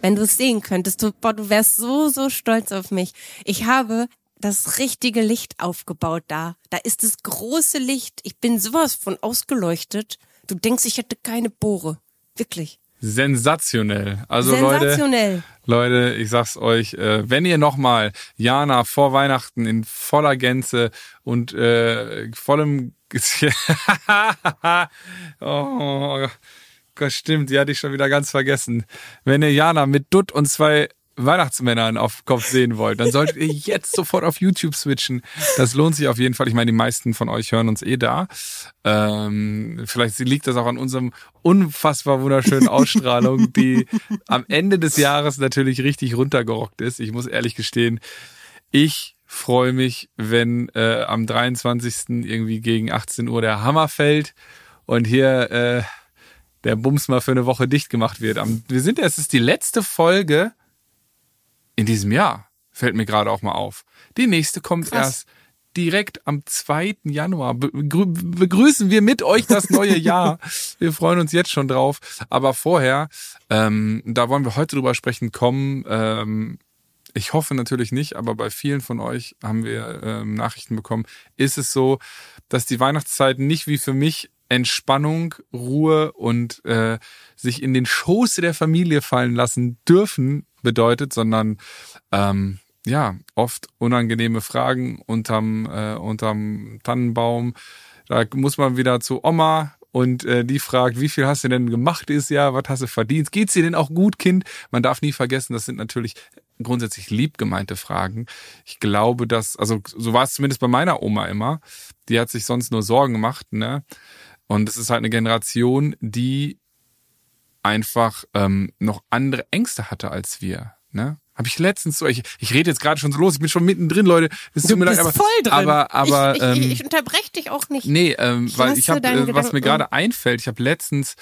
wenn du es sehen könntest, du, boah, du wärst so, so stolz auf mich. Ich habe das richtige Licht aufgebaut da. Da ist das große Licht. Ich bin sowas von ausgeleuchtet. Du denkst, ich hätte keine Bohre. Wirklich. Sensationell. Also Sensationell. Leute, Leute, ich sag's euch, äh, wenn ihr nochmal Jana vor Weihnachten in voller Gänze und äh, vollem oh, das stimmt, die hatte ich schon wieder ganz vergessen. Wenn ihr Jana mit Dutt und zwei Weihnachtsmännern auf Kopf sehen wollt, dann solltet ihr jetzt sofort auf YouTube switchen. Das lohnt sich auf jeden Fall. Ich meine, die meisten von euch hören uns eh da. Ähm, vielleicht liegt das auch an unserem unfassbar wunderschönen Ausstrahlung, die am Ende des Jahres natürlich richtig runtergerockt ist. Ich muss ehrlich gestehen, ich freue mich, wenn äh, am 23. irgendwie gegen 18 Uhr der Hammer fällt und hier äh, der Bums mal für eine Woche dicht gemacht wird. wir sind, es ist die letzte Folge in diesem Jahr. Fällt mir gerade auch mal auf. Die nächste kommt Krass. erst direkt am 2. Januar. begrüßen wir mit euch das neue Jahr. wir freuen uns jetzt schon drauf. Aber vorher, ähm, da wollen wir heute drüber sprechen, kommen. Ähm, ich hoffe natürlich nicht, aber bei vielen von euch haben wir ähm, Nachrichten bekommen. Ist es so, dass die Weihnachtszeit nicht wie für mich Entspannung, Ruhe und äh, sich in den Schoß der Familie fallen lassen dürfen bedeutet, sondern ähm, ja, oft unangenehme Fragen unterm, äh, unterm Tannenbaum. Da muss man wieder zu Oma und äh, die fragt, wie viel hast du denn gemacht dieses Jahr, was hast du verdient? Geht's dir denn auch gut, Kind? Man darf nie vergessen, das sind natürlich grundsätzlich lieb gemeinte Fragen. Ich glaube, dass, also so war es zumindest bei meiner Oma immer. Die hat sich sonst nur Sorgen gemacht, ne? Und es ist halt eine Generation, die einfach ähm, noch andere Ängste hatte als wir. Ne? Habe ich letztens so, ich, ich rede jetzt gerade schon so los, ich bin schon mittendrin, Leute. Das du bist leid, aber, voll drin. Aber, aber, ich, ich, ähm, ich unterbreche dich auch nicht. Nee, ähm, ich weil ich habe, äh, was mir gerade einfällt, ich habe letztens,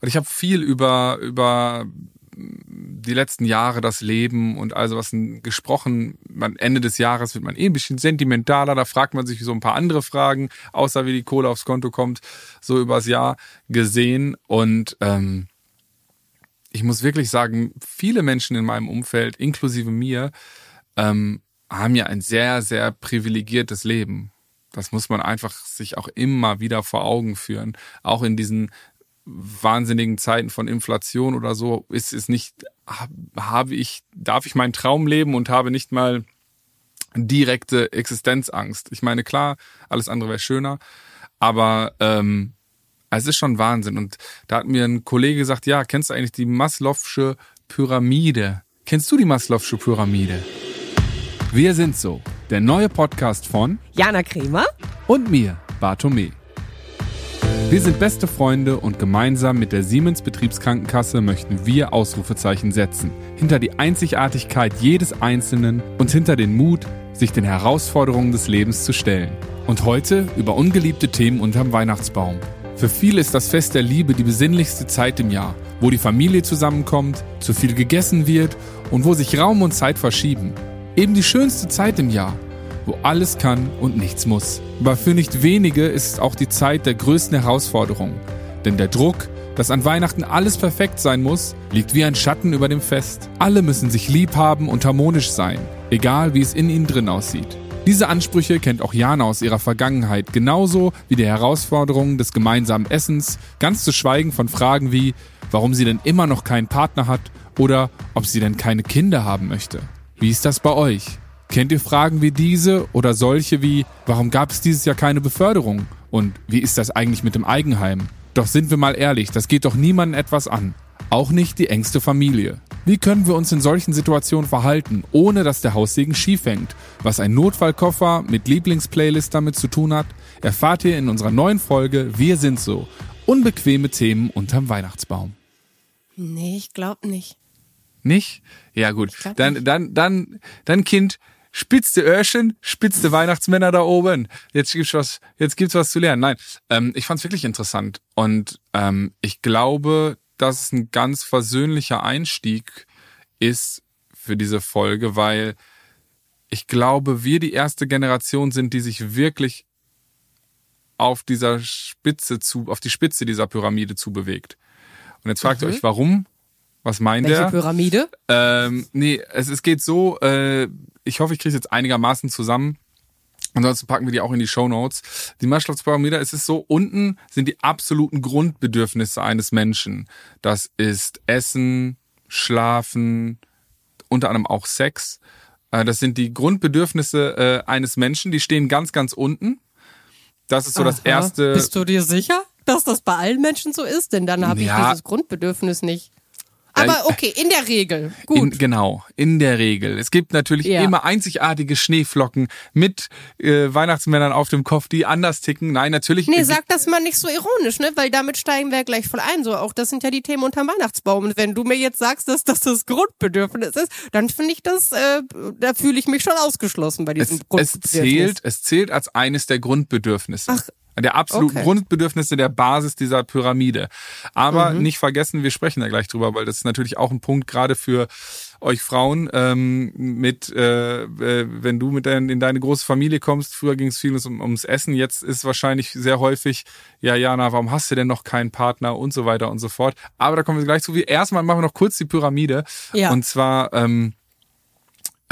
und ich habe viel über, über die letzten Jahre, das Leben und also was gesprochen. Man, Ende des Jahres wird man eh ein bisschen sentimentaler. Da fragt man sich so ein paar andere Fragen, außer wie die Kohle aufs Konto kommt, so übers Jahr gesehen. Und ähm, ich muss wirklich sagen, viele Menschen in meinem Umfeld, inklusive mir, ähm, haben ja ein sehr, sehr privilegiertes Leben. Das muss man einfach sich auch immer wieder vor Augen führen. Auch in diesen wahnsinnigen Zeiten von Inflation oder so ist es nicht, habe ich, darf ich meinen Traum leben und habe nicht mal direkte Existenzangst. Ich meine, klar, alles andere wäre schöner, aber ähm, es ist schon Wahnsinn. Und da hat mir ein Kollege gesagt, ja, kennst du eigentlich die Maslow'sche Pyramide? Kennst du die Maslow'sche Pyramide? Wir sind so, der neue Podcast von Jana Kremer und mir, Bartome. Wir sind beste Freunde und gemeinsam mit der Siemens Betriebskrankenkasse möchten wir Ausrufezeichen setzen. Hinter die Einzigartigkeit jedes Einzelnen und hinter den Mut, sich den Herausforderungen des Lebens zu stellen. Und heute über ungeliebte Themen unterm Weihnachtsbaum. Für viele ist das Fest der Liebe die besinnlichste Zeit im Jahr, wo die Familie zusammenkommt, zu viel gegessen wird und wo sich Raum und Zeit verschieben. Eben die schönste Zeit im Jahr wo alles kann und nichts muss. Aber für nicht wenige ist es auch die Zeit der größten Herausforderungen. Denn der Druck, dass an Weihnachten alles perfekt sein muss, liegt wie ein Schatten über dem Fest. Alle müssen sich lieb haben und harmonisch sein, egal wie es in ihnen drin aussieht. Diese Ansprüche kennt auch Jana aus ihrer Vergangenheit, genauso wie die Herausforderungen des gemeinsamen Essens, ganz zu schweigen von Fragen wie, warum sie denn immer noch keinen Partner hat oder ob sie denn keine Kinder haben möchte. Wie ist das bei euch? Kennt ihr Fragen wie diese oder solche wie, warum gab es dieses Jahr keine Beförderung? Und wie ist das eigentlich mit dem Eigenheim? Doch sind wir mal ehrlich, das geht doch niemandem etwas an. Auch nicht die engste Familie. Wie können wir uns in solchen Situationen verhalten, ohne dass der Haussegen schief hängt? Was ein Notfallkoffer mit Lieblingsplaylist damit zu tun hat, erfahrt ihr in unserer neuen Folge Wir sind so. Unbequeme Themen unterm Weihnachtsbaum. Nee, ich glaub nicht. Nicht? Ja, gut. Dann, nicht. dann, dann, dann, Kind, spitzte Öhrchen, spitzte Weihnachtsmänner da oben. Jetzt gibt's was, jetzt gibt's was zu lernen. Nein, ähm, ich fand's wirklich interessant und ähm, ich glaube, dass es ein ganz versöhnlicher Einstieg ist für diese Folge, weil ich glaube, wir die erste Generation sind, die sich wirklich auf dieser Spitze zu, auf die Spitze dieser Pyramide zu bewegt. Und jetzt fragt mhm. ihr euch, warum? Was meint Welche er? Pyramide? Ähm, nee, es, es geht so, äh, ich hoffe, ich kriege jetzt einigermaßen zusammen. Ansonsten packen wir die auch in die Show Notes. Die Maslow'с-Pyramide, es ist so, unten sind die absoluten Grundbedürfnisse eines Menschen. Das ist Essen, Schlafen, unter anderem auch Sex. Äh, das sind die Grundbedürfnisse äh, eines Menschen, die stehen ganz, ganz unten. Das ist so das Aha. erste. Bist du dir sicher, dass das bei allen Menschen so ist? Denn dann habe ich Ja. dieses Grundbedürfnis nicht. Aber okay, in der Regel. Gut. In, genau, in der Regel. Es gibt natürlich Ja. immer einzigartige Schneeflocken mit äh, Weihnachtsmännern auf dem Kopf, die anders ticken. Nein, natürlich. Nee, sag das mal nicht so ironisch, ne? Weil damit steigen wir gleich voll ein. So, auch das sind ja die Themen unterm Weihnachtsbaum. Und wenn du mir jetzt sagst, dass das das Grundbedürfnis ist, dann finde ich das, äh, da fühle ich mich schon ausgeschlossen bei diesem es, es Grundbedürfnis. zählt, es zählt als eines der Grundbedürfnisse. Ach, der absoluten okay. Grundbedürfnisse der Basis dieser Pyramide. Aber Mhm. nicht vergessen, wir sprechen da gleich drüber, weil das ist natürlich auch ein Punkt gerade für euch Frauen ähm, mit, äh, äh, wenn du mit dein, in deine große Familie kommst. Früher ging es viel um, ums Essen, jetzt ist wahrscheinlich sehr häufig, ja Jana, warum hast du denn noch keinen Partner und so weiter und so fort. Aber da kommen wir gleich zu. Erstmal machen wir noch kurz die Pyramide. Ja. Und zwar ähm,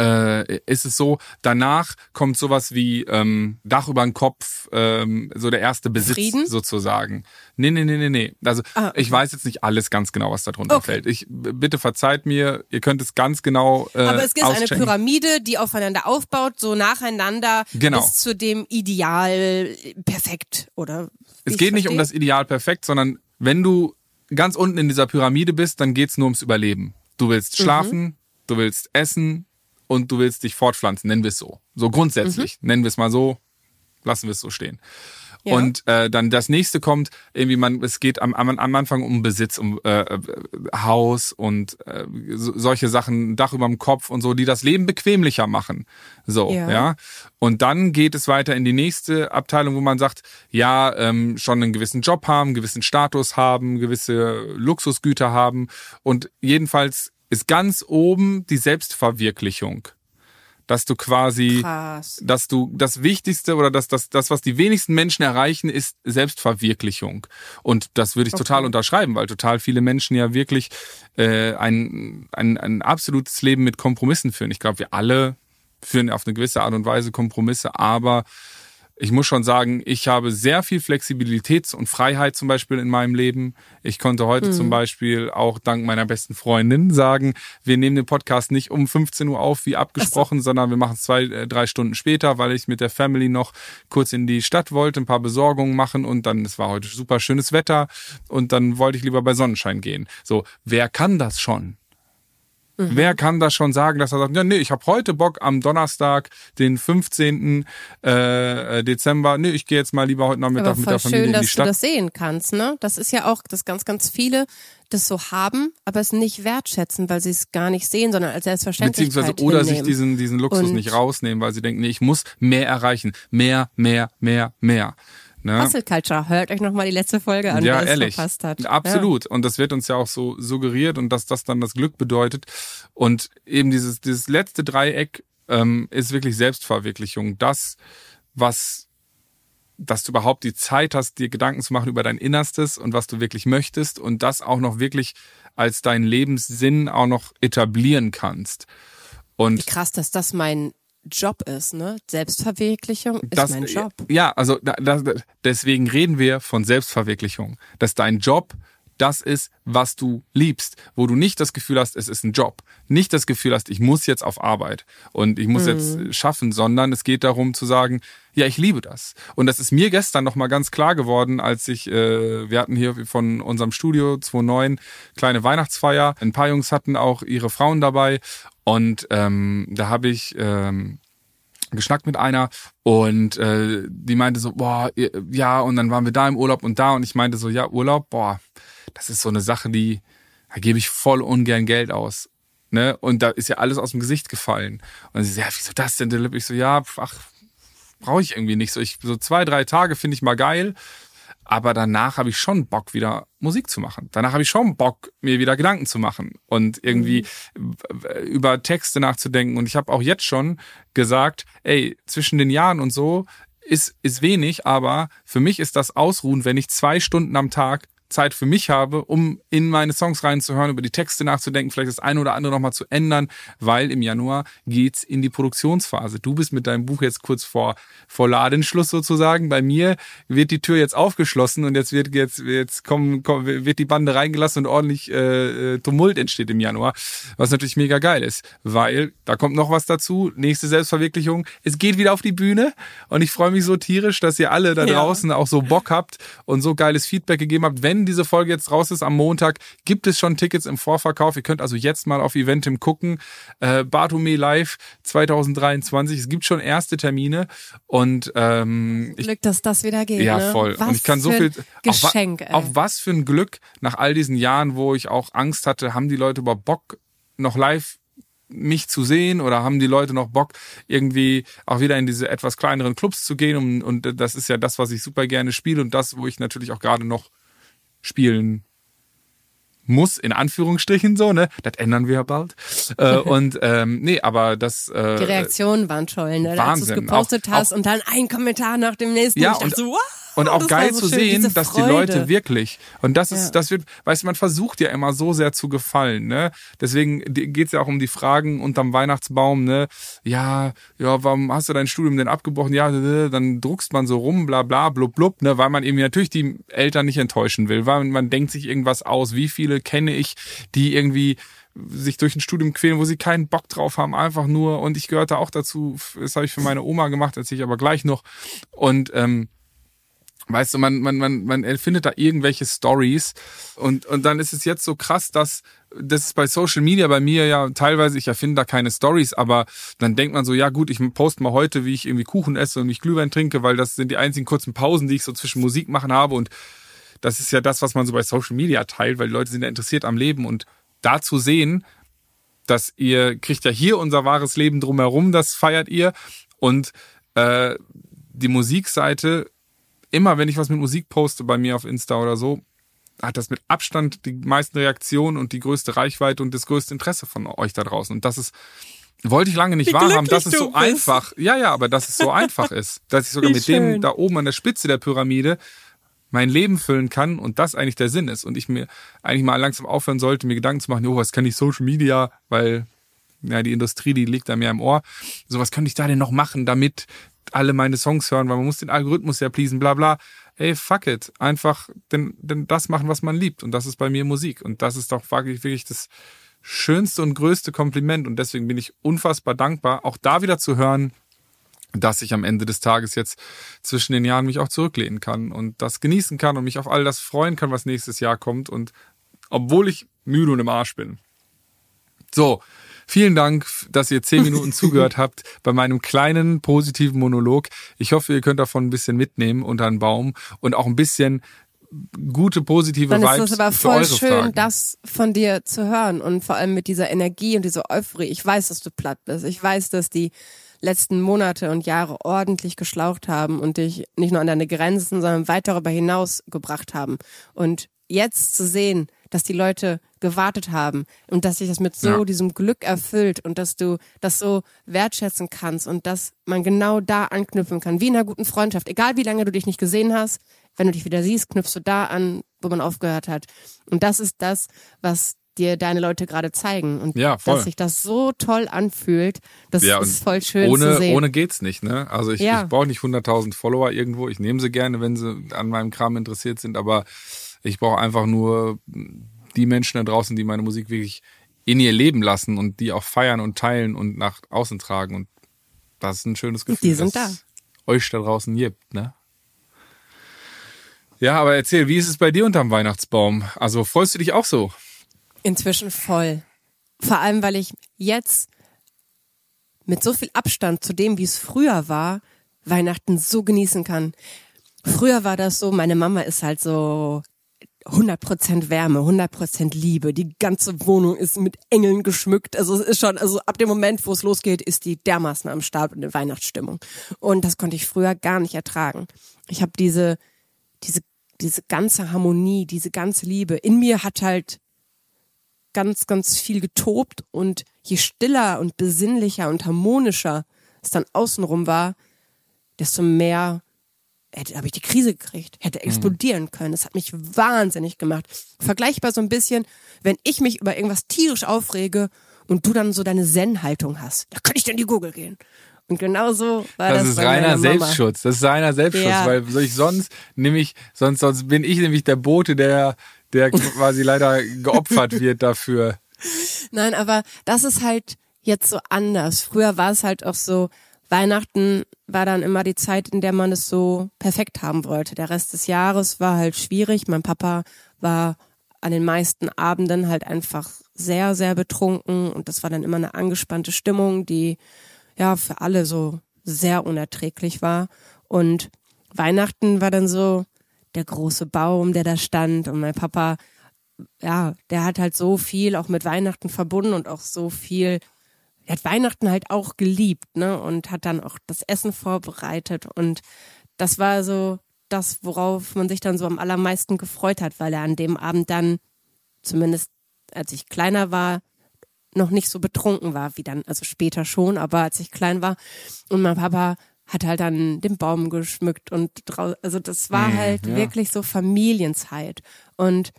äh, ist es so, danach kommt sowas wie ähm, Dach über den Kopf, ähm, so der erste Besitz Frieden? sozusagen. Nee, nee, nee, nee, nee. Also Ah, okay. ich weiß jetzt nicht alles ganz genau, was da drunter Okay. fällt. Ich bitte verzeiht mir, ihr könnt es ganz genau äh, Aber es gibt eine. Pyramide, die aufeinander aufbaut, so nacheinander Genau. bis zu dem Ideal perfekt, oder? Es geht nicht um das Ideal perfekt, sondern wenn du ganz unten in dieser Pyramide bist, dann geht's nur ums Überleben. Du willst Mhm. schlafen, du willst essen und du willst dich fortpflanzen, nennen wir es so. So grundsätzlich, nennen wir es mal so, lassen wir es so stehen. Mhm. Ja. Und äh, dann das nächste kommt, irgendwie man, es geht am, am, am Anfang um Besitz, um äh, äh, Haus und äh, so, solche Sachen, Dach über dem Kopf und so, die das Leben bequemlicher machen. So, Ja. ja. Und dann geht es weiter in die nächste Abteilung, wo man sagt, ja, ähm, schon einen gewissen Job haben, gewissen Status haben, gewisse Luxusgüter haben. Und jedenfalls ist ganz oben die Selbstverwirklichung. Dass du quasi Krass. dass du das Wichtigste oder das, das, das, was die wenigsten Menschen erreichen, ist Selbstverwirklichung. Und das würde ich total unterschreiben, weil total viele Menschen ja wirklich äh, ein, ein, ein absolutes Leben mit Kompromissen führen. Ich glaube, wir alle führen auf eine gewisse Art und Weise Kompromisse, aber ich muss schon sagen, ich habe sehr viel Flexibilität und Freiheit zum Beispiel in meinem Leben. Ich konnte heute zum Beispiel auch dank meiner besten Freundin sagen, wir nehmen den Podcast nicht um 15 Uhr auf, wie abgesprochen, sondern wir machen es zwei, äh, drei Stunden später, weil ich mit der Family noch kurz in die Stadt wollte, ein paar Besorgungen machen und dann, es war heute super schönes Wetter und dann wollte ich lieber bei Sonnenschein gehen. So, wer kann das schon? Wer kann das schon sagen, dass er sagt, ja, nee, ich habe heute Bock am Donnerstag, den 15. Äh, Dezember, nee, ich gehe jetzt mal lieber heute Nachmittag mit der Familie schön, in die dass du Stadt. das sehen kannst, ne? Das ist ja auch, dass ganz, ganz viele das so haben, aber es nicht wertschätzen, weil sie es gar nicht sehen, sondern als Selbstverständlichkeit Beziehungsweise oder sich hinnehmen. diesen, diesen Luxus Und- nicht rausnehmen, weil sie denken, nee, ich muss mehr erreichen. Mehr, mehr, mehr, mehr. Ne? Hustle Culture. Hört euch nochmal die letzte Folge an, ja, wer es verpasst hat. Absolut. Und das wird uns ja auch so suggeriert und dass das dann das Glück bedeutet. Und eben dieses, dieses letzte Dreieck ähm, ist wirklich Selbstverwirklichung. Das, was, dass du überhaupt die Zeit hast, dir Gedanken zu machen über dein Innerstes und was du wirklich möchtest und das auch noch wirklich als deinen Lebenssinn auch noch etablieren kannst. Wie Und krass, dass das mein Job ist, ne? Selbstverwirklichung ist das, mein Job. Ja, also da, da, deswegen reden wir von Selbstverwirklichung. Dass dein Job das ist, was du liebst, wo du nicht das Gefühl hast, es ist ein Job, nicht das Gefühl hast, ich muss jetzt auf Arbeit und ich muss jetzt schaffen, sondern es geht darum zu sagen, ja, ich liebe das. Und das ist mir gestern noch mal ganz klar geworden, als ich, äh, wir hatten hier von unserem Studio 2.9 kleine Weihnachtsfeier, ein paar Jungs hatten auch ihre Frauen dabei und ähm, da habe ich ähm, geschnackt mit einer und äh, die meinte so, boah, ja, und dann waren wir da im Urlaub und da und ich meinte so, ja, Urlaub, boah, das ist so eine Sache, die, da gebe ich voll ungern Geld aus. Ne? Und da ist ja alles aus dem Gesicht gefallen. Und sie so, ja, wieso das denn? Philipp? Ich so, ja, ach, brauche ich irgendwie nicht. So, ich, so zwei, drei Tage finde ich mal geil. Aber danach habe ich schon Bock, wieder Musik zu machen. Danach habe ich schon Bock, mir wieder Gedanken zu machen und irgendwie w- über Texte nachzudenken. Und ich habe auch jetzt schon gesagt, ey, zwischen den Jahren und so ist, ist wenig, aber für mich ist das Ausruhen, wenn ich zwei Stunden am Tag Zeit für mich habe, um in meine Songs reinzuhören, über die Texte nachzudenken, vielleicht das eine oder andere nochmal zu ändern, weil im Januar geht's in die Produktionsphase. Du bist mit deinem Buch jetzt kurz vor, vor Ladenschluss sozusagen. Bei mir wird die Tür jetzt aufgeschlossen und jetzt wird jetzt, jetzt kommen, kommen wird die Bande reingelassen und ordentlich äh, Tumult entsteht im Januar, was natürlich mega geil ist, weil da kommt noch was dazu, nächste Selbstverwirklichung. Es geht wieder auf die Bühne und ich freue mich so tierisch, dass ihr alle da draußen ja. auch so Bock habt und so geiles Feedback gegeben habt. Wenn diese Folge jetzt raus ist am Montag, gibt es schon Tickets im Vorverkauf. Ihr könnt also jetzt mal auf Eventim gucken. Äh, Bartome Live 2023. Es gibt schon erste Termine und ähm, ich, Glück, dass das wieder geht. Ja, ne? voll. Was und ich kann so viel. Geschenk, auch, auch was für ein Glück nach all diesen Jahren, wo ich auch Angst hatte, haben die Leute über Bock noch live mich zu sehen oder haben die Leute noch Bock, irgendwie auch wieder in diese etwas kleineren Clubs zu gehen? Und, und das ist ja das, was ich super gerne spiele und das, wo ich natürlich auch gerade noch spielen muss, in Anführungsstrichen so, ne? Das ändern wir ja bald. äh, und ähm, nee, aber das. Äh, Die Reaktionen waren toll, ne? Wahnsinn. Als du es gepostet auch, hast auch, und dann ein Kommentar nach dem nächsten. Ja, ich dachte und, so, wow! Und auch geil so zu schön, sehen, dass die Leute wirklich, und das ist, ja. das wird, weißt du, man versucht ja immer so sehr zu gefallen, ne? Deswegen geht's ja auch um die Fragen unterm Weihnachtsbaum, ne? Ja, ja, warum hast du dein Studium denn abgebrochen? Ja, dann druckst man so rum, bla bla, blub blub, ne? Weil man eben natürlich die Eltern nicht enttäuschen will, weil man denkt sich irgendwas aus. Wie viele kenne ich, die irgendwie sich durch ein Studium quälen, wo sie keinen Bock drauf haben, einfach nur, und ich gehörte auch dazu, das habe ich für meine Oma gemacht, erzähle ich aber gleich noch. Und ähm, Weißt du, man, man, man, man erfindet da irgendwelche Stories und, und dann ist es jetzt so krass, dass das ist bei Social Media bei mir ja teilweise, ich erfinde da keine Stories, aber dann denkt man so, ja gut, ich poste mal heute, wie ich irgendwie Kuchen esse und wie ich Glühwein trinke, weil das sind die einzigen kurzen Pausen, die ich so zwischen Musik machen habe und das ist ja das, was man so bei Social Media teilt, weil die Leute sind ja interessiert am Leben und da zu sehen, dass ihr kriegt ja hier unser wahres Leben drumherum, das feiert ihr und äh, die Musikseite immer, wenn ich was mit Musik poste bei mir auf Insta oder so, hat das mit Abstand die meisten Reaktionen und die größte Reichweite und das größte Interesse von euch da draußen. Und das ist, wollte ich lange nicht Wie wahrhaben, dass es so bist. einfach, ja, ja, aber dass es so einfach ist, dass ich sogar Wie mit schön. dem da oben an der Spitze der Pyramide mein Leben füllen kann und das eigentlich der Sinn ist und ich mir eigentlich mal langsam aufhören sollte, mir Gedanken zu machen, oh, was kann ich Social Media, weil ja, die Industrie, die liegt da mir im Ohr. So, was könnte ich da denn noch machen, damit alle meine Songs hören, weil man muss den Algorithmus ja pleasen, bla bla. Ey, fuck it. Einfach denn, denn das machen, was man liebt. Und das ist bei mir Musik. Und das ist doch wirklich, wirklich das schönste und größte Kompliment. Und deswegen bin ich unfassbar dankbar, auch da wieder zu hören, dass ich am Ende des Tages jetzt zwischen den Jahren mich auch zurücklehnen kann und das genießen kann und mich auf all das freuen kann, was nächstes Jahr kommt. Und obwohl ich müde und im Arsch bin. So, Vielen Dank, dass ihr zehn Minuten zugehört habt bei meinem kleinen positiven Monolog. Ich hoffe, ihr könnt davon ein bisschen mitnehmen unter einen Baum und auch ein bisschen gute positive Dann Vibes ist es aber voll schön, Fragen. das von dir zu hören und vor allem mit dieser Energie und dieser Euphorie. Ich weiß, dass du platt bist. Ich weiß, dass die letzten Monate und Jahre ordentlich geschlaucht haben und dich nicht nur an deine Grenzen, sondern weit darüber hinaus gebracht haben. Und jetzt zu sehen, dass die Leute gewartet haben und dass sich das mit so ja. diesem Glück erfüllt und dass du das so wertschätzen kannst und dass man genau da anknüpfen kann, wie in einer guten Freundschaft. Egal wie lange du dich nicht gesehen hast, wenn du dich wieder siehst, knüpfst du da an, wo man aufgehört hat. Und das ist das, was dir deine Leute gerade zeigen. Und ja, dass sich das so toll anfühlt, das ja, ist voll schön ohne, zu sehen. Ohne geht's nicht, ne? Also ich, ja. ich brauche nicht 100.000 Follower irgendwo. Ich nehme sie gerne, wenn sie an meinem Kram interessiert sind, aber ich brauche einfach nur die Menschen da draußen, die meine Musik wirklich in ihr Leben lassen und die auch feiern und teilen und nach außen tragen. Und das ist ein schönes Gefühl. Die sind da. Euch da draußen gibt, ne? Ja, aber erzähl, wie ist es bei dir unterm Weihnachtsbaum? Also freust du dich auch so? Inzwischen voll. Vor allem, weil ich jetzt mit so viel Abstand zu dem, wie es früher war, Weihnachten so genießen kann. Früher war das so, meine Mama ist halt so 100% Wärme, 100% Liebe. Die ganze Wohnung ist mit Engeln geschmückt. Also es ist schon, also ab dem Moment, wo es losgeht, ist die dermaßen am Start und eine Weihnachtsstimmung. Und das konnte ich früher gar nicht ertragen. Ich habe diese, diese, diese ganze Harmonie, diese ganze Liebe. In mir hat halt ganz, ganz viel getobt und je stiller und besinnlicher und harmonischer es dann außenrum war, desto mehr hätte habe ich die Krise gekriegt, hätte explodieren können. Das hat mich wahnsinnig gemacht. Vergleichbar so ein bisschen, wenn ich mich über irgendwas tierisch aufrege und du dann so deine Zen-Haltung hast. Da kann ich denn die Google gehen. Und genau so war das. Das ist reiner. Selbstschutz. Das ist reiner Selbstschutz, Ja. weil ich sonst nämlich, sonst, sonst bin ich nämlich der Bote, der, der quasi leider geopfert wird dafür. Nein, aber das ist halt jetzt so anders. Früher war es halt auch so, Weihnachten war dann immer die Zeit, in der man es so perfekt haben wollte. Der Rest des Jahres war halt schwierig. Mein Papa war an den meisten Abenden halt einfach sehr, sehr betrunken und das war dann immer eine angespannte Stimmung, die ja für alle so sehr unerträglich war. Und Weihnachten war dann so der große Baum, der da stand und mein Papa ja, der hat halt so viel auch mit Weihnachten verbunden und auch so viel, er hat Weihnachten halt auch geliebt, ne? Und hat dann auch das Essen vorbereitet und das war so das, worauf man sich dann so am allermeisten gefreut hat, weil er an dem Abend dann, zumindest als ich kleiner war, noch nicht so betrunken war wie dann, also später schon, aber als ich klein war und mein Papa hat halt dann den Baum geschmückt und drau also das war Mhm, halt ja. wirklich so Familienzeit und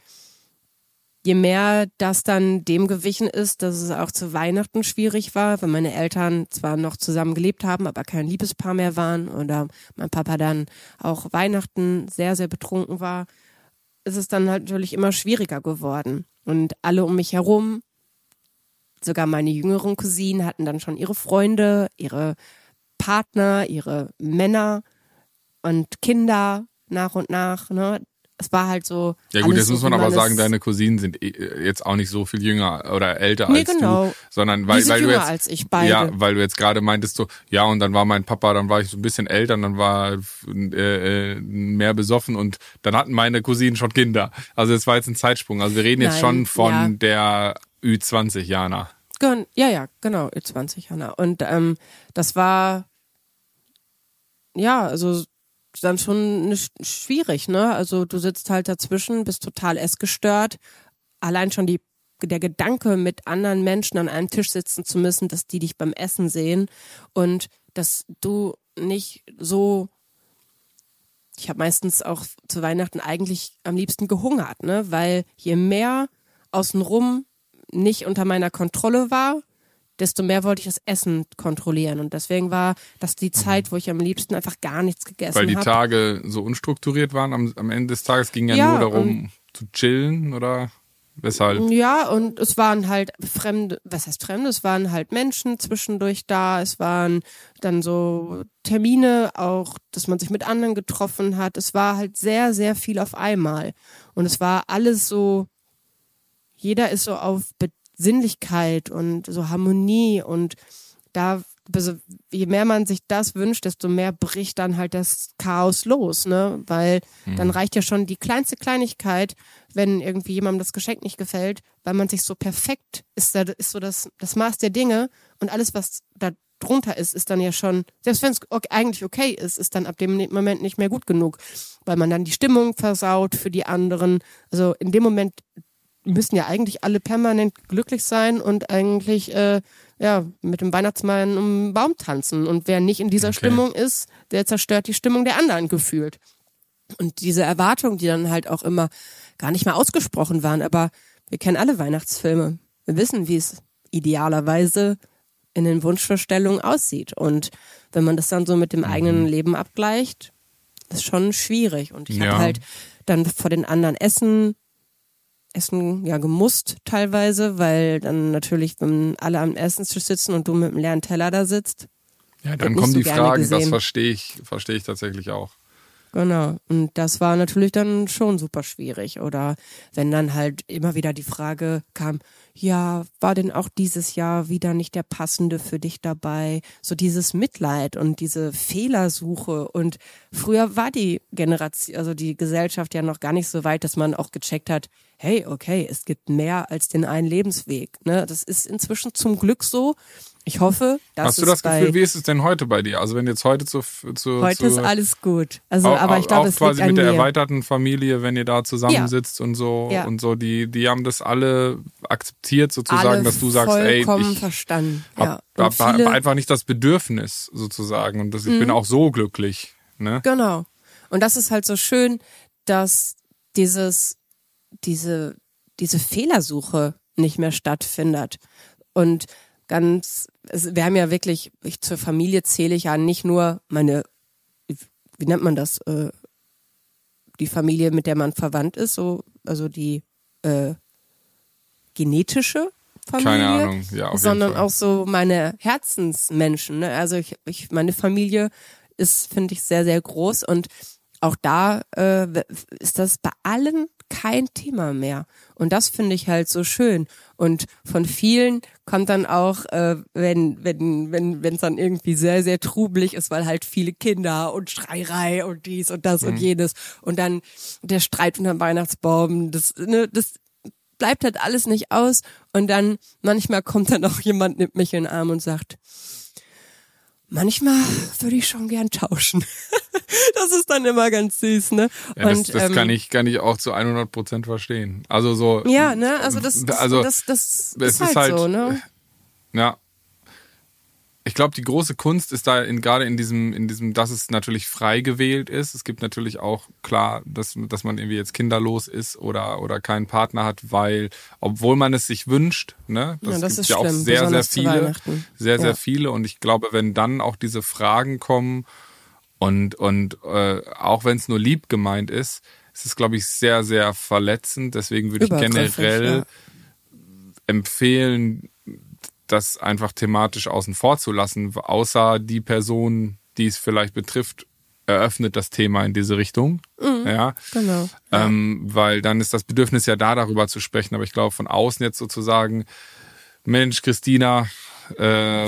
je mehr das dann dem gewichen ist, dass es auch zu Weihnachten schwierig war, wenn meine Eltern zwar noch zusammen gelebt haben, aber kein Liebespaar mehr waren oder mein Papa dann auch Weihnachten sehr, sehr betrunken war, ist es dann halt natürlich immer schwieriger geworden. Und alle um mich herum, sogar meine jüngeren Cousinen hatten dann schon ihre Freunde, ihre Partner, ihre Männer und Kinder nach und nach. Ne? Es war halt so. Ja gut, jetzt so, muss man aber sagen, deine Cousinen sind eh- jetzt auch nicht so viel jünger oder älter Nee, als genau. du, sondern weil, weil du jetzt als ich, beide. ja, weil du jetzt gerade meintest so, ja und dann war mein Papa, dann war ich so ein bisschen älter, und dann war äh, äh, mehr besoffen und dann hatten meine Cousinen schon Kinder. Also es war jetzt ein Zeitsprung. Also wir reden jetzt Nein, schon von ja. der Ü20 Jana. Ja, ja, genau, 20 Hanna. Und ähm, das war ja, also dann schon ne, sch- schwierig, ne? Also du sitzt halt dazwischen, bist total essgestört. Allein schon die der Gedanke, mit anderen Menschen an einem Tisch sitzen zu müssen, dass die dich beim Essen sehen und dass du nicht so ich habe meistens auch zu Weihnachten eigentlich am liebsten gehungert, ne? Weil je mehr außenrum nicht unter meiner Kontrolle war, desto mehr wollte ich das Essen kontrollieren. Und deswegen war das die Zeit, wo ich am liebsten einfach gar nichts gegessen Weil die habe. Tage so unstrukturiert waren am, am Ende des Tages ging ja, Ja, nur darum zu chillen oder weshalb? Ja, und es waren halt fremde, was heißt fremde? Es waren halt Menschen zwischendurch da. Es waren dann so Termine auch, dass man sich mit anderen getroffen hat. Es war halt sehr, sehr viel auf einmal. Und es war alles so, jeder ist so auf Besinnlichkeit und so Harmonie und da, also je mehr man sich das wünscht, desto mehr bricht dann halt das Chaos los, ne? Weil dann reicht ja schon die kleinste Kleinigkeit, wenn irgendwie jemandem das Geschenk nicht gefällt, weil man sich so perfekt ist, da ist so das, das Maß der Dinge und alles, was da drunter ist, ist dann ja schon, selbst wenn es ok- eigentlich okay ist, ist dann ab dem Moment nicht mehr gut genug, weil man dann die Stimmung versaut für die anderen. Also in dem Moment müssen ja eigentlich alle permanent glücklich sein und eigentlich äh, ja mit dem Weihnachtsmann um den Baum tanzen. Und wer nicht in dieser Okay. Stimmung ist, der zerstört die Stimmung der anderen gefühlt. Und diese Erwartungen, die dann halt auch immer gar nicht mehr ausgesprochen waren, aber wir kennen alle Weihnachtsfilme. Wir wissen, wie es idealerweise in den Wunschvorstellungen aussieht. Und wenn man das dann so mit dem eigenen Leben abgleicht, ist schon schwierig. Und ich Ja. habe halt dann vor den anderen Essen, Essen ja gemusst teilweise, weil dann natürlich, wenn alle am Essenstisch sitzen und du mit einem leeren Teller da sitzt, Ja, dann kommen so die Fragen, das verstehe ich, verstehe ich tatsächlich auch. Genau. Und das war natürlich dann schon super schwierig. Oder wenn dann halt immer wieder die Frage kam, ja, war denn auch dieses Jahr wieder nicht der passende für dich dabei? So dieses Mitleid und diese Fehlersuche. Und früher war die Generation, also die Gesellschaft ja noch gar nicht so weit, dass man auch gecheckt hat, hey, okay, es gibt mehr als den einen Lebensweg. Ne? Das ist inzwischen zum Glück so. Ich hoffe, dass Hast du das Gefühl, wie ist es denn heute bei dir? Also wenn jetzt heute zu, zu heute zu, ist alles gut. Also, auch, aber ich glaube, es quasi liegt an mit der mir. erweiterten Familie, wenn ihr da zusammensitzt und so Ja. und so, die die haben das alle akzeptiert sozusagen, alle dass du sagst, ey, ich verstanden. hab, ja. Hab, hab Mhm. einfach nicht das Bedürfnis sozusagen und das, ich bin auch so glücklich, ne? genau. Und das ist halt so schön, dass dieses, diese, diese Fehlersuche nicht mehr stattfindet. Und ganz, wir haben ja wirklich, ich zur Familie zähle ich ja nicht nur meine, wie nennt man das, äh, die Familie, mit der man verwandt ist, so, also die äh, genetische Familie, Keine Ahnung, ja, auf sondern auch so meine Herzensmenschen. Ne? Also ich, ich, meine Familie ist, finde ich, sehr, sehr groß und auch da äh, ist das bei allen kein Thema mehr. Und das finde ich halt so schön. Und von vielen kommt dann auch, äh, wenn wenn wenn wenn es dann irgendwie sehr sehr trubelig ist, weil halt viele Kinder und Schreierei und dies und das Mhm. und jenes und dann der Streit unterm Weihnachtsbaum, das ne, das bleibt halt alles nicht aus und dann manchmal kommt dann auch jemand nimmt mich in den Arm und sagt Manchmal würde ich schon gern tauschen. das ist dann immer ganz süß, ne? Ja, das, und, das ähm, kann ich kann ich auch zu 100 Prozent verstehen. Also so. Ja, ne? Also das, das, Also, das, das es ist, halt so, ne? Ja. Ich glaube, die große Kunst ist da in, gerade in diesem, in diesem, dass es natürlich frei gewählt ist. Es gibt natürlich auch klar, dass, dass man irgendwie jetzt kinderlos ist oder, oder keinen Partner hat, weil, obwohl man es sich wünscht, ne, das, Ja, das gibt ist ja auch schlimm, sehr, sehr zu viele, sehr, sehr Ja. viele. Und ich glaube, wenn dann auch diese Fragen kommen und, und äh, auch wenn es nur lieb gemeint ist, ist es, glaube ich, sehr, sehr verletzend. Deswegen würde ich generell ja. empfehlen, das einfach thematisch außen vor zu lassen, außer die Person, die es vielleicht betrifft, eröffnet das Thema in diese Richtung. Ja. Genau. Ähm, weil dann ist das Bedürfnis ja da, darüber zu sprechen. Aber ich glaube, von außen jetzt sozusagen, Mensch, Christina, äh,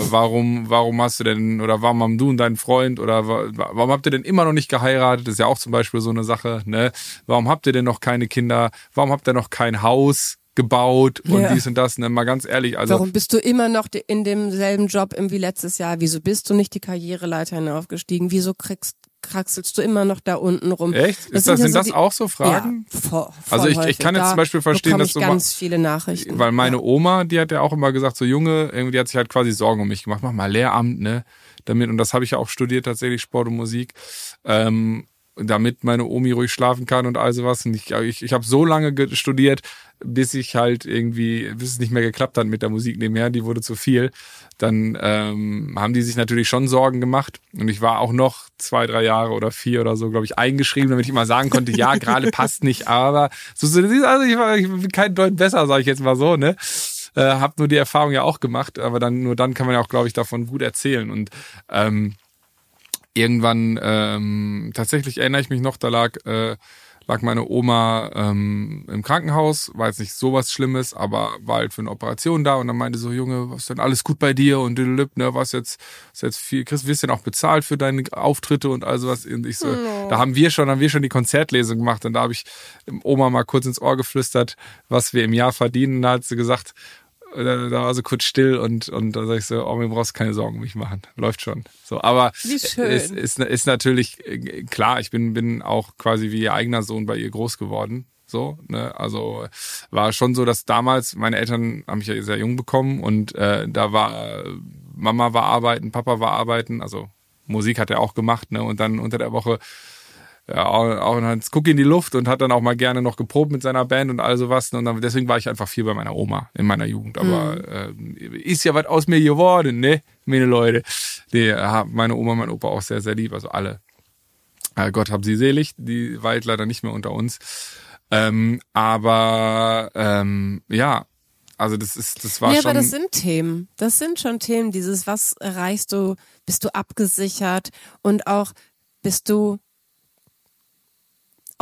warum, warum hast du denn, oder warum haben du und dein Freund, oder wa- warum habt ihr denn immer noch nicht geheiratet? Das ist ja auch zum Beispiel so eine Sache, ne? Warum habt ihr denn noch keine Kinder? Warum habt ihr noch kein Haus gebaut und Ja. dies und das? Ne? Mal ganz ehrlich, also. Warum bist du immer noch in demselben Job wie letztes Jahr? Wieso bist du nicht die Karriereleiter hinaufgestiegen? Wieso kriegst, kraxelst du immer noch da unten rum? Echt? Ist das, ja sind so das die- auch so Fragen? Ja, voll, voll Also ich- ich kann jetzt Da zum Beispiel verstehen, dass du mal- ganz viele Nachrichten. Weil meine. Oma, die hat ja auch immer gesagt, so Junge, irgendwie die hat sich halt quasi Sorgen um mich gemacht. Mach mal Lehramt, ne? Damit, und das habe ich ja auch studiert, tatsächlich Sport und Musik. Ähm, damit meine Omi ruhig schlafen kann und all sowas. Und ich, ich, ich habe so lange ge- studiert, bis ich halt irgendwie, bis es nicht mehr geklappt hat mit der Musik nebenher, die wurde zu viel. Dann ähm, haben die sich natürlich schon Sorgen gemacht. Und ich war auch noch zwei, drei Jahre oder vier oder so, glaube ich, eingeschrieben, damit ich immer sagen konnte, ja, gerade passt nicht, aber so, so also ich war ich bin kein Deut besser, sage ich jetzt mal so, ne? Äh, hab nur die Erfahrung ja auch gemacht, aber dann nur dann kann man ja auch, glaube ich, davon gut erzählen. Und ähm, irgendwann ähm, tatsächlich erinnere ich mich noch, da lag äh, lag meine Oma ähm, im Krankenhaus, war jetzt nicht sowas Schlimmes, aber war halt für eine Operation da und dann meinte so, Junge, was ist denn alles gut bei dir und du ne, was jetzt, was jetzt viel, Chris, wirst du denn auch bezahlt für deine Auftritte und all sowas und ich so, da haben wir schon, haben wir schon die Konzertlesung gemacht und da habe ich Oma mal kurz ins Ohr geflüstert, was wir im Jahr verdienen, und da hat sie gesagt, da, da war so kurz still und, und da sag ich so, oh, mir brauchst keine Sorgen um mich machen. Läuft schon. So, aber ist, ist, ist natürlich äh, klar, ich bin, bin auch quasi wie ihr eigener Sohn bei ihr groß geworden. So, ne, also war schon so, dass damals meine Eltern haben mich ja sehr jung bekommen und äh, da war äh, Mama war arbeiten, Papa war arbeiten, also Musik hat er auch gemacht, ne, und dann unter der Woche ja, auch, Hans Guck in die Luft und hat dann auch mal gerne noch geprobt mit seiner Band und all sowas. Und dann, deswegen war ich einfach viel bei meiner Oma in meiner Jugend. Aber Mhm. äh, ist ja was aus mir geworden, ne, meine Leute. Die haben meine Oma und mein Opa auch sehr, sehr lieb, also alle. Äh, Gott hab sie selig, die war jetzt leider nicht mehr unter uns. Ähm, aber ähm, ja, also das ist, das war ja, schon. aber das sind Themen. Das sind schon Themen. Dieses, was erreichst du? Bist du abgesichert? Und auch, bist du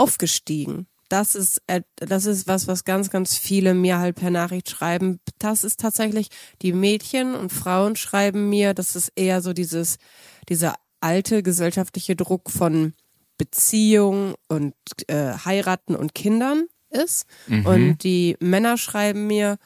aufgestiegen? Das ist, das ist was, was ganz, ganz viele mir halt per Nachricht schreiben. Das ist tatsächlich, die Mädchen und Frauen schreiben mir, das ist eher so dieses, dieser alte gesellschaftliche Druck von Beziehung und äh, heiraten und Kindern ist. Und die Männer schreiben mir,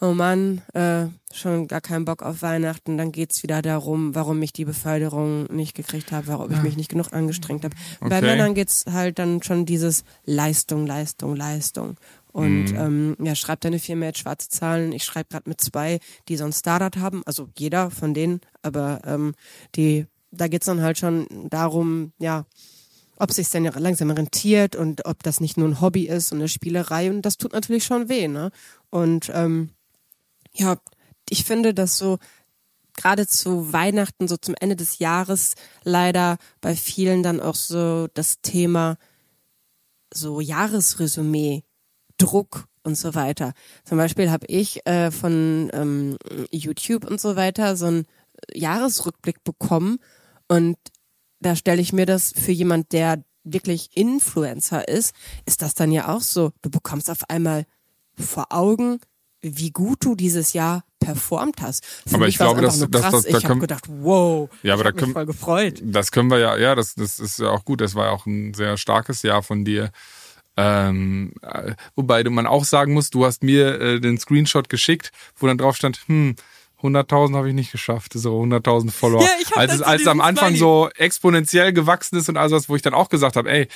oh Mann, äh, schon gar keinen Bock auf Weihnachten. Dann geht's wieder darum, warum ich die Beförderung nicht gekriegt habe, warum ich mich nicht genug angestrengt habe. Bei Okay. Männern geht's halt dann schon dieses Leistung, Leistung, Leistung. Und ähm, ja, schreibt deine Firma jetzt schwarze Zahlen. Ich schreibe gerade mit zwei, die so ein Startup haben, also jeder von denen, aber ähm, die, da geht's dann halt schon darum, ja, ob sich denn langsam rentiert und ob das nicht nur ein Hobby ist und eine Spielerei und das tut natürlich schon weh, ne? Und ähm, ja, ich finde, dass so gerade zu Weihnachten, so zum Ende des Jahres, leider bei vielen dann auch so das Thema so Jahresresümee, Druck und so weiter. Zum Beispiel habe ich äh, von ähm, YouTube und so weiter so einen Jahresrückblick bekommen und da stelle ich mir das für jemand, der wirklich Influencer ist, ist das dann ja auch so. Du bekommst auf einmal vor Augen, wie gut du dieses Jahr performt hast. Für aber ich glaube, dass, dass, dass, ich habe gedacht, wow, ja, aber ich da können, voll gefreut. Das können wir ja, ja, das, das ist ja auch gut. Das war ja auch ein sehr starkes Jahr von dir. Ähm, äh, wobei man auch sagen muss, du hast mir äh, den Screenshot geschickt, wo dann drauf stand, hm, 100.000 habe ich nicht geschafft, so 100.000 Follower. Ja, ich als es, als es am Anfang so exponentiell gewachsen ist und all das, wo ich dann auch gesagt habe, ey,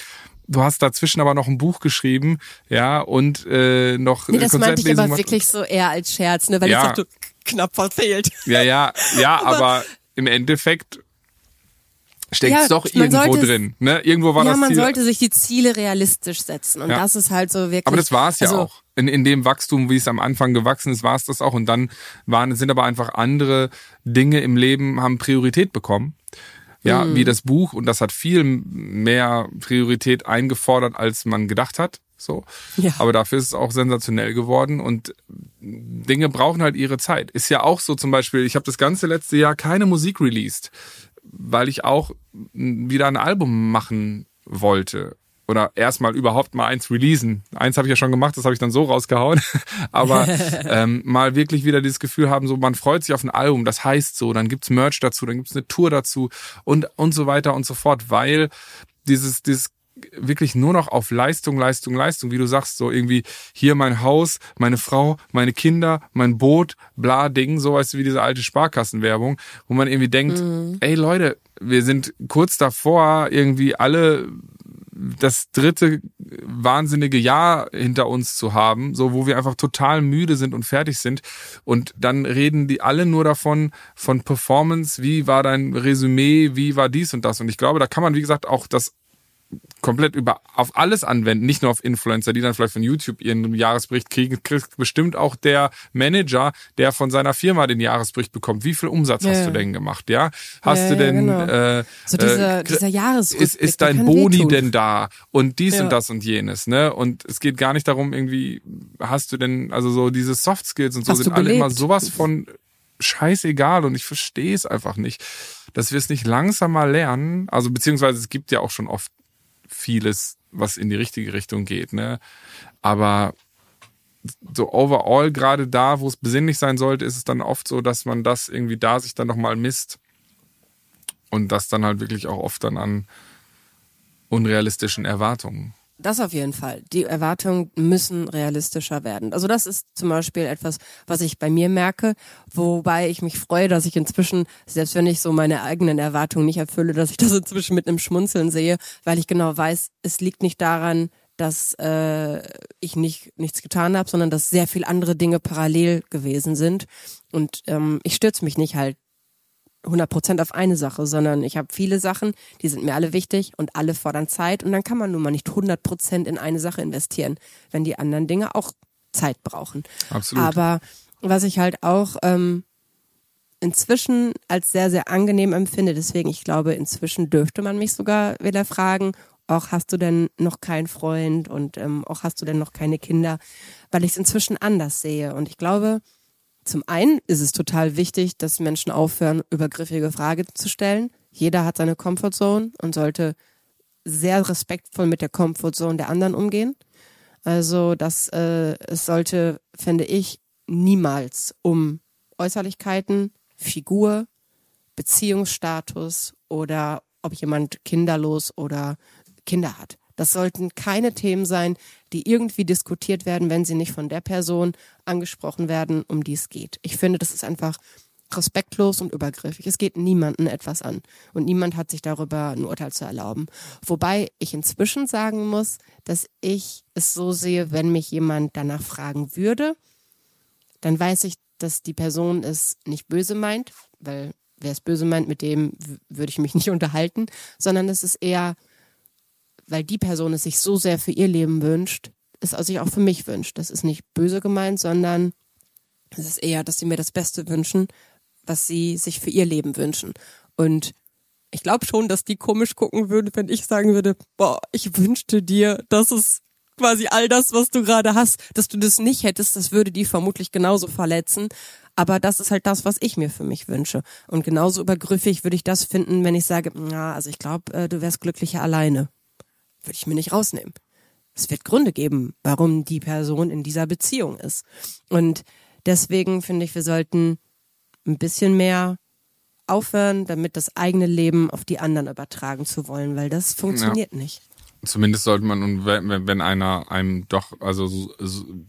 du hast dazwischen aber noch ein Buch geschrieben, ja, und äh, noch nee, das meinte ich aber wirklich so eher als Scherz, ne, weil ja. ich sagte, knapp verfehlt. Ja, ja, ja, aber, im Endeffekt steckt Ja, es doch irgendwo sollte drin. Ne? Irgendwo war ja, das man Ziel. sollte sich die Ziele realistisch setzen und Ja. das ist halt so wirklich. aber das war es ja also, auch. In, in dem Wachstum, wie es am Anfang gewachsen ist, war es das auch. Und dann waren, sind aber einfach andere Dinge im Leben, haben Priorität bekommen. Ja, Mhm. wie das Buch. Und das hat viel mehr Priorität eingefordert, als man gedacht hat. So. Ja. Aber dafür ist es auch sensationell geworden und Dinge brauchen halt ihre Zeit. Ist ja auch so zum Beispiel, ich habe das ganze letzte Jahr keine Musik released, weil ich auch wieder ein Album machen wollte. Oder erstmal überhaupt mal eins releasen. Eins habe ich ja schon gemacht, das habe ich dann so rausgehauen. Aber ähm, mal wirklich wieder dieses Gefühl haben, so man freut sich auf ein Album, das heißt so, dann gibt's Merch dazu, dann gibt's eine Tour dazu und, und so weiter und so fort, weil dieses, dieses wirklich nur noch auf Leistung, Leistung, Leistung, wie du sagst, so irgendwie hier mein Haus, meine Frau, meine Kinder, mein Boot, bla Ding, so weißt du, wie diese alte Sparkassenwerbung, wo man irgendwie denkt, ey Leute, wir sind kurz davor, irgendwie alle das dritte wahnsinnige Jahr hinter uns zu haben, so wo wir einfach total müde sind und fertig sind. Und dann reden die alle nur davon von Performance, wie war dein Resümee, wie war dies und das. Und ich glaube, da kann man wie gesagt auch das komplett über auf alles anwenden, nicht nur auf Influencer, die dann vielleicht von YouTube ihren Jahresbericht kriegen, kriegt bestimmt auch der Manager, der von seiner Firma den Jahresbericht bekommt. Wie viel Umsatz Ja, hast du denn gemacht? Ja, hast Ja, du ja, denn genau. äh, So dieser, äh, dieser Jahresrückblick. ist, ist dein Boni wehtun. denn da und dies und das und jenes, ne? Und es geht gar nicht darum, irgendwie, hast du denn, also so diese Soft Skills und so Hast sind alle immer sowas von scheißegal und ich verstehe es einfach nicht, dass wir es nicht langsam mal lernen, also beziehungsweise es gibt ja auch schon oft vieles, was in die richtige Richtung geht, ne? Aber so overall, gerade da, wo es besinnlich sein sollte, ist es dann oft so, dass man das irgendwie da sich dann nochmal misst und das dann halt wirklich auch oft dann an unrealistischen Erwartungen. Das auf jeden Fall. Die Erwartungen müssen realistischer werden. Also das ist zum Beispiel etwas, was ich bei mir merke, wobei ich mich freue, dass ich inzwischen, selbst wenn ich so meine eigenen Erwartungen nicht erfülle, dass ich das inzwischen mit einem Schmunzeln sehe, weil ich genau weiß, es liegt nicht daran, dass äh, ich nicht nichts getan habe, sondern dass sehr viel andere Dinge parallel gewesen sind. Und ähm, ich stürze mich nicht halt 100% auf eine Sache, sondern ich habe viele Sachen, die sind mir alle wichtig und alle fordern Zeit und dann kann man nun mal nicht 100% in eine Sache investieren, wenn die anderen Dinge auch Zeit brauchen. Absolut. Aber was ich halt auch ähm, inzwischen als sehr, sehr angenehm empfinde, deswegen ich glaube, inzwischen dürfte man mich sogar wieder fragen, auch hast du denn noch keinen Freund und ähm, auch hast du denn noch keine Kinder, weil ich es inzwischen anders sehe und ich glaube, zum einen ist es total wichtig, dass Menschen aufhören, übergriffige Fragen zu stellen. Jeder hat seine Comfortzone und sollte sehr respektvoll mit der Comfortzone der anderen umgehen. Also das, äh, es sollte, finde ich, niemals um Äußerlichkeiten, Figur, Beziehungsstatus oder ob jemand kinderlos oder Kinder hat. Das sollten keine Themen sein, die irgendwie diskutiert werden, wenn sie nicht von der Person angesprochen werden, um die es geht. Ich finde, das ist einfach respektlos und übergriffig. Es geht niemanden etwas an und niemand hat sich darüber ein Urteil zu erlauben. Wobei ich inzwischen sagen muss, dass ich es so sehe, wenn mich jemand danach fragen würde, dann weiß ich, dass die Person es nicht böse meint, weil wer es böse meint, mit dem würde ich mich nicht unterhalten, sondern es ist eher weil die Person es sich so sehr für ihr Leben wünscht, es sich auch für mich wünscht. Das ist nicht böse gemeint, sondern es ist eher, dass sie mir das Beste wünschen, was sie sich für ihr Leben wünschen. Und ich glaube schon, dass die komisch gucken würde, wenn ich sagen würde, boah, ich wünschte dir, dass es quasi all das, was du gerade hast, dass du das nicht hättest, das würde die vermutlich genauso verletzen. Aber das ist halt das, was ich mir für mich wünsche. Und genauso übergriffig würde ich das finden, wenn ich sage, na, also ich glaube, äh, du wärst glücklicher alleine. Würde ich mir nicht rausnehmen. Es wird Gründe geben, warum die Person in dieser Beziehung ist. Und deswegen finde ich, wir sollten ein bisschen mehr aufhören, damit das eigene Leben auf die anderen übertragen zu wollen, weil das funktioniert ja. nicht. Zumindest sollte man, wenn, wenn einer einem doch also so,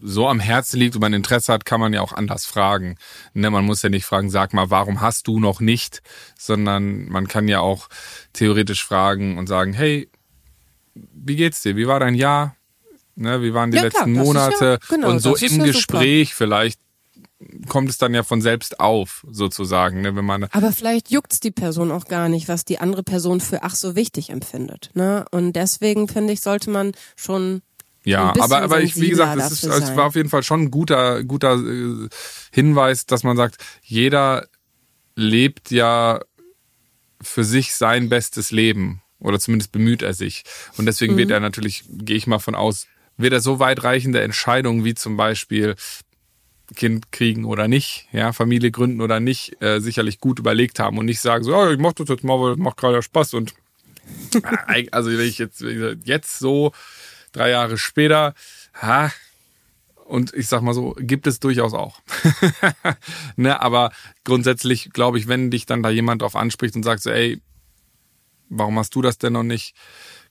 so am Herzen liegt und man Interesse hat, kann man ja auch anders fragen. Ne, man muss ja nicht fragen, sag mal, warum hast du noch nicht, sondern man kann ja auch theoretisch fragen und sagen, hey, wie geht's dir? Wie war dein Jahr? Ne, wie waren die ja, letzten klar, Monate? Ja, genau, und so im Gespräch super. vielleicht kommt es dann ja von selbst auf, sozusagen, ne, wenn man. Aber vielleicht juckt's die Person auch gar nicht, was die andere Person für ach so wichtig empfindet, ne? Und deswegen finde ich, sollte man schon ja, aber, aber ich, wie gesagt, es, ist, es war auf jeden Fall schon ein guter, guter äh, Hinweis, dass man sagt, jeder lebt ja für sich sein bestes Leben. Oder zumindest bemüht er sich. Und deswegen mhm. wird er natürlich, gehe ich mal von aus, wird er so weitreichende Entscheidungen wie zum Beispiel Kind kriegen oder nicht, ja, Familie gründen oder nicht, äh, sicherlich gut überlegt haben und nicht sagen, so, oh, ich mach das jetzt mal, weil das macht gerade Spaß und also wenn ich jetzt, jetzt so drei Jahre später, ha, und ich sag mal so, gibt es durchaus auch. ne, aber grundsätzlich glaube ich, wenn dich dann da jemand drauf anspricht und sagt so, ey, warum hast du das denn noch nicht?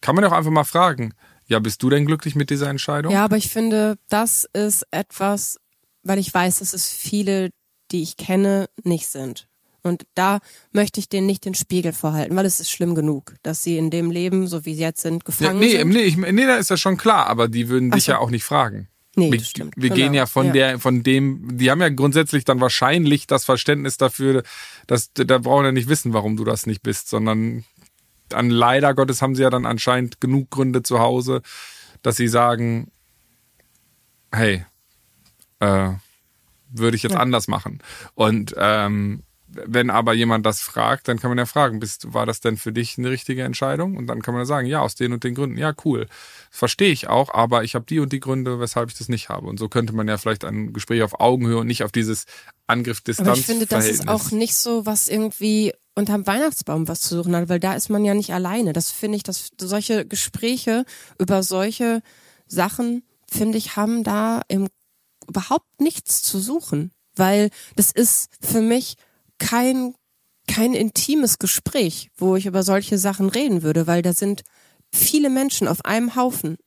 Kann man ja auch einfach mal fragen. Ja, bist du denn glücklich mit dieser Entscheidung? Ja, aber ich finde, das ist etwas, weil ich weiß, dass es viele, die ich kenne, nicht sind. Und da möchte ich denen nicht den Spiegel vorhalten, weil es ist schlimm genug, dass sie in dem Leben, so wie sie jetzt sind, gefangen ja, nee, sind. Nee, ich, nee, da ist das schon klar, aber die würden dich so. ja auch nicht fragen. Nee, wir, das stimmt. wir genau. gehen ja von ja. der, von dem, die haben ja grundsätzlich dann wahrscheinlich das Verständnis dafür, dass da brauchen ja nicht wissen, warum du das nicht bist, sondern dann leider Gottes haben sie ja dann anscheinend genug Gründe zu Hause, dass sie sagen, hey, äh, würde ich jetzt ja. anders machen. Und ähm, wenn aber jemand das fragt, dann kann man ja fragen, bist, war das denn für dich eine richtige Entscheidung? Und dann kann man ja sagen, ja, aus den und den Gründen. Ja, cool. Verstehe ich auch, aber ich habe die und die Gründe, weshalb ich das nicht habe. Und so könnte man ja vielleicht ein Gespräch auf Augenhöhe und nicht auf dieses Angriff-Distanz. Aber ich finde, das ist auch nicht so, was irgendwie unterm Weihnachtsbaum was zu suchen hat, weil da ist man ja nicht alleine. Das finde ich, dass solche Gespräche über solche Sachen, finde ich, haben da im überhaupt nichts zu suchen, weil das ist für mich kein kein intimes Gespräch, wo ich über solche Sachen reden würde, weil da sind viele Menschen auf einem Haufen.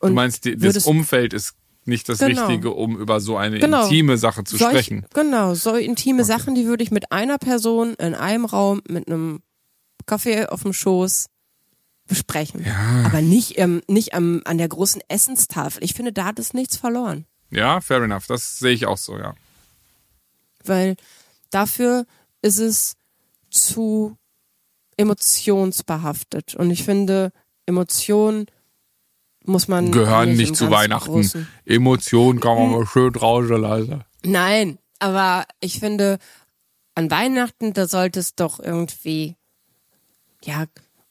Und du meinst, die, das Umfeld ist nicht das genau. Richtige, um über so eine genau. intime Sache zu Solch, sprechen. Genau, so intime okay. Sachen, die würde ich mit einer Person in einem Raum mit einem Kaffee auf dem Schoß besprechen. Ja. Aber nicht, ähm, nicht am, an der großen Essenstafel. Ich finde, da hat es nichts verloren. Ja, fair enough. Das sehe ich auch so, ja. Weil dafür ist es zu emotionsbehaftet. Und ich finde, Emotionen muss man. Gehören nicht, nicht zu Weihnachten. Großen. Emotionen kann man mal schön draußen lassen. Nein, aber ich finde, an Weihnachten, da sollte es doch irgendwie, ja,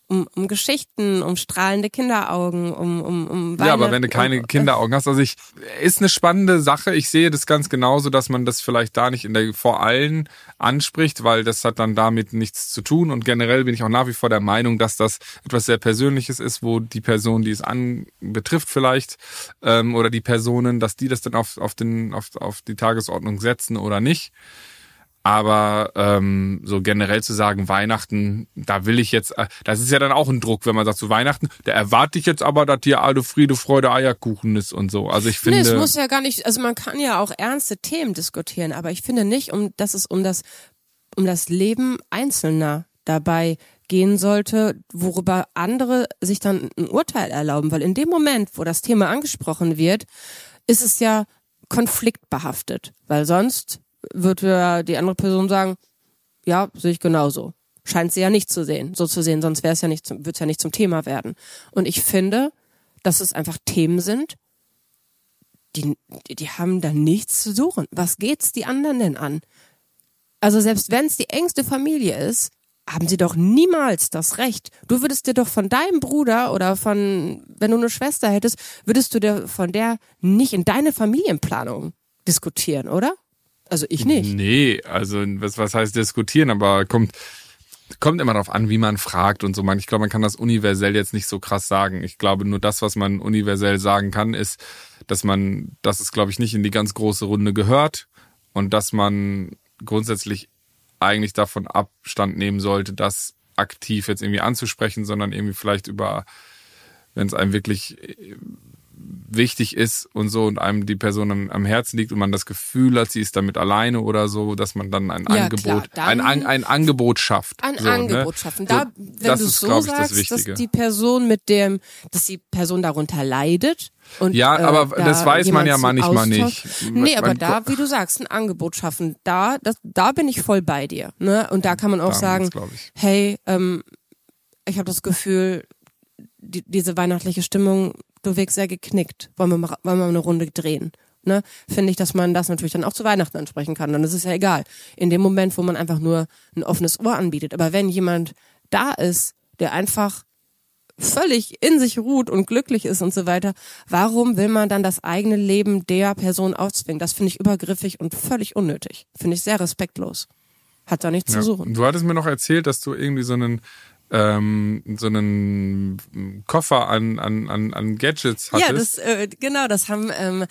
um, um Geschichten, um strahlende Kinderaugen, um, um, um Ja, aber wenn du keine Kinderaugen hast, also ich, ist eine spannende Sache. Ich sehe das ganz genauso, dass man das vielleicht da nicht in der, vor allen anspricht, weil das hat dann damit nichts zu tun. Und generell bin ich auch nach wie vor der Meinung, dass das etwas sehr Persönliches ist, wo die Person, die es an betrifft vielleicht, ähm, oder die Personen, dass die das dann auf, auf, den, auf, auf die Tagesordnung setzen oder nicht. Aber ähm, so generell zu sagen, Weihnachten, da will ich jetzt, äh, das ist ja dann auch ein Druck, wenn man sagt, zu so Weihnachten, da erwarte ich jetzt aber, dass hier alle Friede, Freude, Eierkuchen ist und so. Also ich finde. Nee, es muss ja gar nicht, also man kann ja auch ernste Themen diskutieren, aber ich finde nicht, um dass es um das, um das Leben Einzelner dabei gehen sollte, worüber andere sich dann ein Urteil erlauben, weil in dem Moment, wo das Thema angesprochen wird, ist es ja konfliktbehaftet, weil sonst wird die andere Person sagen, ja, sehe ich genauso. scheint sie ja nicht zu sehen, so zu sehen, sonst wäre es ja nicht, würde es ja nicht zum Thema werden. Und ich finde, dass es einfach Themen sind, die, die haben da nichts zu suchen. Was geht's die anderen denn an? Also selbst wenn es die engste Familie ist, haben sie doch niemals das Recht. Du würdest dir doch von deinem Bruder oder von, wenn du eine Schwester hättest, würdest du dir von der nicht in deine Familienplanung diskutieren, oder? Also ich nicht. Nee, also was, was heißt diskutieren, aber kommt, kommt immer darauf an, wie man fragt und so. Ich glaube, man kann das universell jetzt nicht so krass sagen. Ich glaube, nur das, was man universell sagen kann, ist, dass man, dass es, glaube ich, nicht in die ganz große Runde gehört und dass man grundsätzlich eigentlich davon Abstand nehmen sollte, das aktiv jetzt irgendwie anzusprechen, sondern irgendwie vielleicht über, wenn es einem wirklich wichtig ist und so und einem die Person am, Herzen liegt und man das Gefühl hat, sie ist damit alleine oder so, dass man dann ein ja, Angebot, dann ein, ein Angebot schafft. Ein so, ne? Angebot ne? schaffen. Da, so, wenn du so ist, sagst, dass die Person mit dem, dass die Person darunter leidet, und, ja, aber äh, da das weiß man ja manchmal nicht. Nee, aber da, wie du sagst, ein Angebot schaffen, da, das, da bin ich voll bei dir. Ne? Und da kann man auch sagen, hey, ähm, ich habe das Gefühl, die, diese weihnachtliche Stimmung du wirkst sehr geknickt. Wollen wir mal, wollen wir mal eine Runde drehen? Ne? Finde ich, dass man das natürlich dann auch zu Weihnachten ansprechen kann. Dann ist es ja egal. In dem Moment, wo man einfach nur ein offenes Ohr anbietet. Aber wenn jemand da ist, der einfach völlig in sich ruht und glücklich ist und so weiter, warum will man dann das eigene Leben der Person aufzwingen? Das finde ich übergriffig und völlig unnötig. Finde ich sehr respektlos. Hat da nichts ja. zu suchen. Du hattest mir noch erzählt, dass du irgendwie so einen ähm, so einen Koffer an, an, an, an Gadgets hattest. Ja, das, äh, genau, das haben ähm,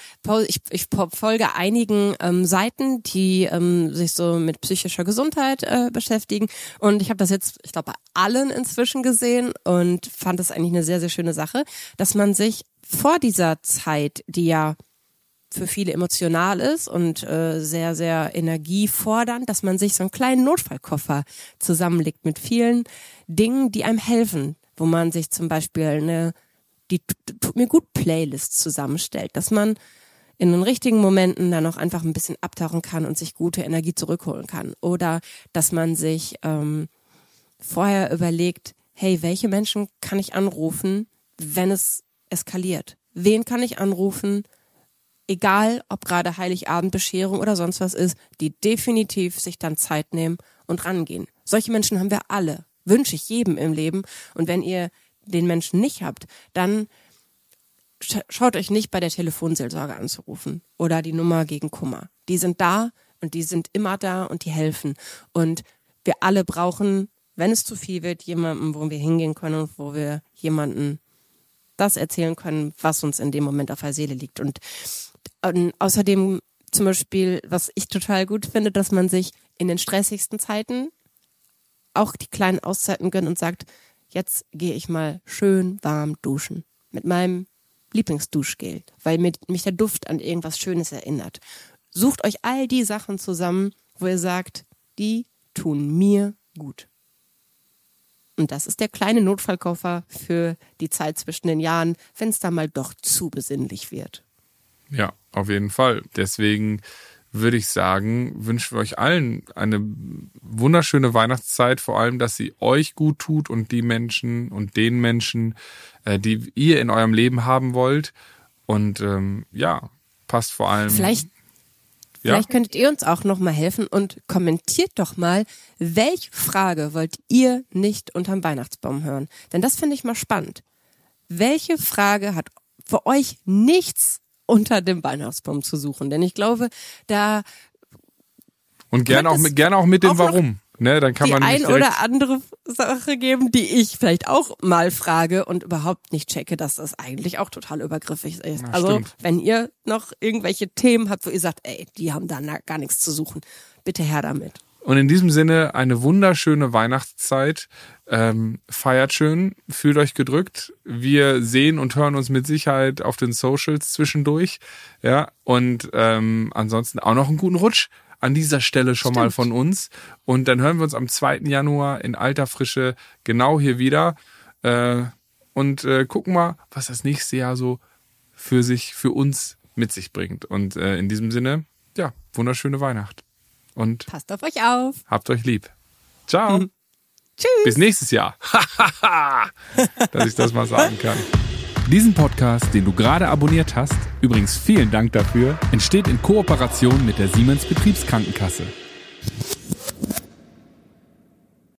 ich, ich folge einigen ähm, Seiten, die ähm, sich so mit psychischer Gesundheit äh, beschäftigen. Und ich habe das jetzt, ich glaube, bei allen inzwischen gesehen und fand das eigentlich eine sehr, sehr schöne Sache, dass man sich vor dieser Zeit, die ja für viele emotional ist und äh, sehr, sehr energiefordernd, dass man sich so einen kleinen Notfallkoffer zusammenlegt mit vielen Dingen, die einem helfen, wo man sich zum Beispiel eine die tut mir gut Playlist zusammenstellt, dass man in den richtigen Momenten dann auch einfach ein bisschen abtauchen kann und sich gute Energie zurückholen kann. Oder dass man sich ähm, vorher überlegt, hey, welche Menschen kann ich anrufen, wenn es eskaliert? Wen kann ich anrufen, egal ob gerade Heiligabend, Bescherung oder sonst was ist, die definitiv sich dann Zeit nehmen und rangehen. Solche Menschen haben wir alle, wünsche ich jedem im Leben. Und wenn ihr den Menschen nicht habt, dann schaut euch nicht bei der Telefonseelsorge anzurufen oder die Nummer gegen Kummer. Die sind da und die sind immer da und die helfen. Und wir alle brauchen, wenn es zu viel wird, jemanden, wo wir hingehen können und wo wir jemanden das erzählen können, was uns in dem Moment auf der Seele liegt. Und und außerdem zum Beispiel, was ich total gut finde, dass man sich in den stressigsten Zeiten auch die kleinen Auszeiten gönnt und sagt, jetzt gehe ich mal schön warm duschen mit meinem Lieblingsduschgel, weil mich der Duft an irgendwas Schönes erinnert. Sucht euch all die Sachen zusammen, wo ihr sagt, die tun mir gut. Und das ist der kleine Notfallkoffer für die Zeit zwischen den Jahren, wenn es da mal doch zu besinnlich wird. Ja, auf jeden Fall. Deswegen würde ich sagen, wünschen wir euch allen eine wunderschöne Weihnachtszeit, vor allem, dass sie euch gut tut und die Menschen und den Menschen, äh, die ihr in eurem Leben haben wollt. Und ähm, ja, passt vor allem. Vielleicht, ja? vielleicht könntet ihr uns auch nochmal helfen und kommentiert doch mal, welche Frage wollt ihr nicht unterm Weihnachtsbaum hören? Denn das finde ich mal spannend. Welche Frage hat für euch nichts unter dem Weihnachtsbaum zu suchen. Denn ich glaube, da und gerne auch mit gerne auch mit dem Warum. Ne, dann kann die man ein oder andere Sache geben, die ich vielleicht auch mal frage und überhaupt nicht checke, dass das eigentlich auch total übergriffig ist. Ja, also stimmt. wenn ihr noch irgendwelche Themen habt, wo ihr sagt, ey, die haben da gar nichts zu suchen, bitte her damit. Und in diesem Sinne eine wunderschöne Weihnachtszeit. Ähm, feiert schön, fühlt euch gedrückt. Wir sehen und hören uns mit Sicherheit auf den Socials zwischendurch. Ja, und ähm, ansonsten auch noch einen guten Rutsch an dieser Stelle schon Stimmt. mal von uns. Und dann hören wir uns am 2. Januar in alter Frische genau hier wieder. Äh, und äh, gucken mal, was das nächste Jahr so für sich, für uns mit sich bringt. Und äh, in diesem Sinne, ja, wunderschöne Weihnacht. Und passt auf euch auf. Habt euch lieb. Ciao. Tschüss. Bis nächstes Jahr. Dass ich das mal sagen kann. Diesen Podcast, den du gerade abonniert hast, übrigens vielen Dank dafür, entsteht in Kooperation mit der Siemens Betriebskrankenkasse.